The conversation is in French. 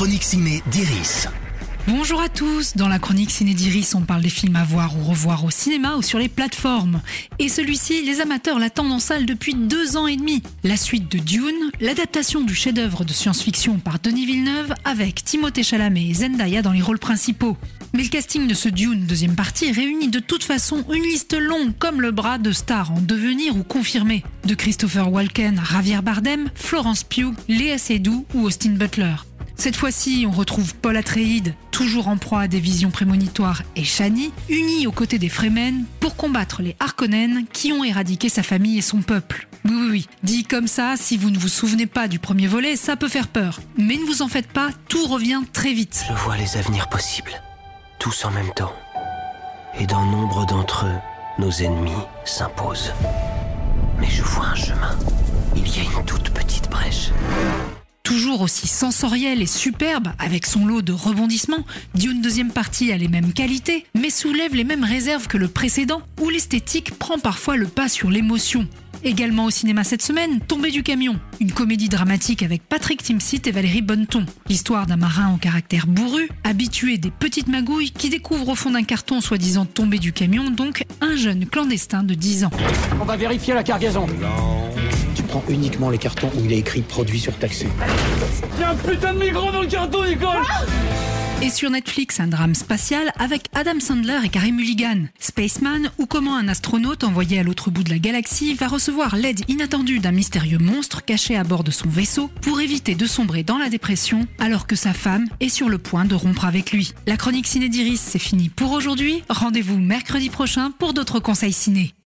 chronique ciné d'Iris. Bonjour à tous, dans la chronique Ciné d'Iris, on parle des films à voir ou revoir au cinéma ou sur les plateformes. Et celui-ci, les amateurs l'attendent en salle depuis deux ans et demi. La suite de Dune, l'adaptation du chef-d'œuvre de science-fiction par Denis Villeneuve avec Timothée Chalamet et Zendaya dans les rôles principaux. Mais le casting de ce Dune deuxième partie réunit de toute façon une liste longue comme le bras de stars en devenir ou confirmés. De Christopher Walken Javier Bardem, Florence Pugh, Léa Seydoux ou Austin Butler. Cette fois-ci, on retrouve Paul Atreides, toujours en proie à des visions prémonitoires, et Shani, unis aux côtés des Fremen pour combattre les Harkonnen qui ont éradiqué sa famille et son peuple. Oui, oui, oui. Dit comme ça, si vous ne vous souvenez pas du premier volet, ça peut faire peur. Mais ne vous en faites pas, tout revient très vite. Je vois les avenirs possibles, tous en même temps. Et dans nombre d'entre eux, nos ennemis s'imposent. Mais je vois un chemin. Il y a Toujours aussi sensoriel et superbe, avec son lot de rebondissements, Dune deuxième partie a les mêmes qualités, mais soulève les mêmes réserves que le précédent, où l'esthétique prend parfois le pas sur l'émotion. Également au cinéma cette semaine, Tombé du camion, une comédie dramatique avec Patrick Timsit et Valérie Bonneton. L'histoire d'un marin au caractère bourru, habitué des petites magouilles, qui découvre au fond d'un carton soi-disant tombé du camion, donc un jeune clandestin de 10 ans. On va vérifier la cargaison. Prends uniquement les cartons où il est écrit produit surtaxé. Y'a un putain de micro dans le carton, Nicole Et sur Netflix, un drame spatial avec Adam Sandler et Carey Mulligan. Spaceman ou comment un astronaute envoyé à l'autre bout de la galaxie va recevoir l'aide inattendue d'un mystérieux monstre caché à bord de son vaisseau pour éviter de sombrer dans la dépression alors que sa femme est sur le point de rompre avec lui. La chronique ciné d'Iris, c'est fini pour aujourd'hui. Rendez-vous mercredi prochain pour d'autres conseils ciné.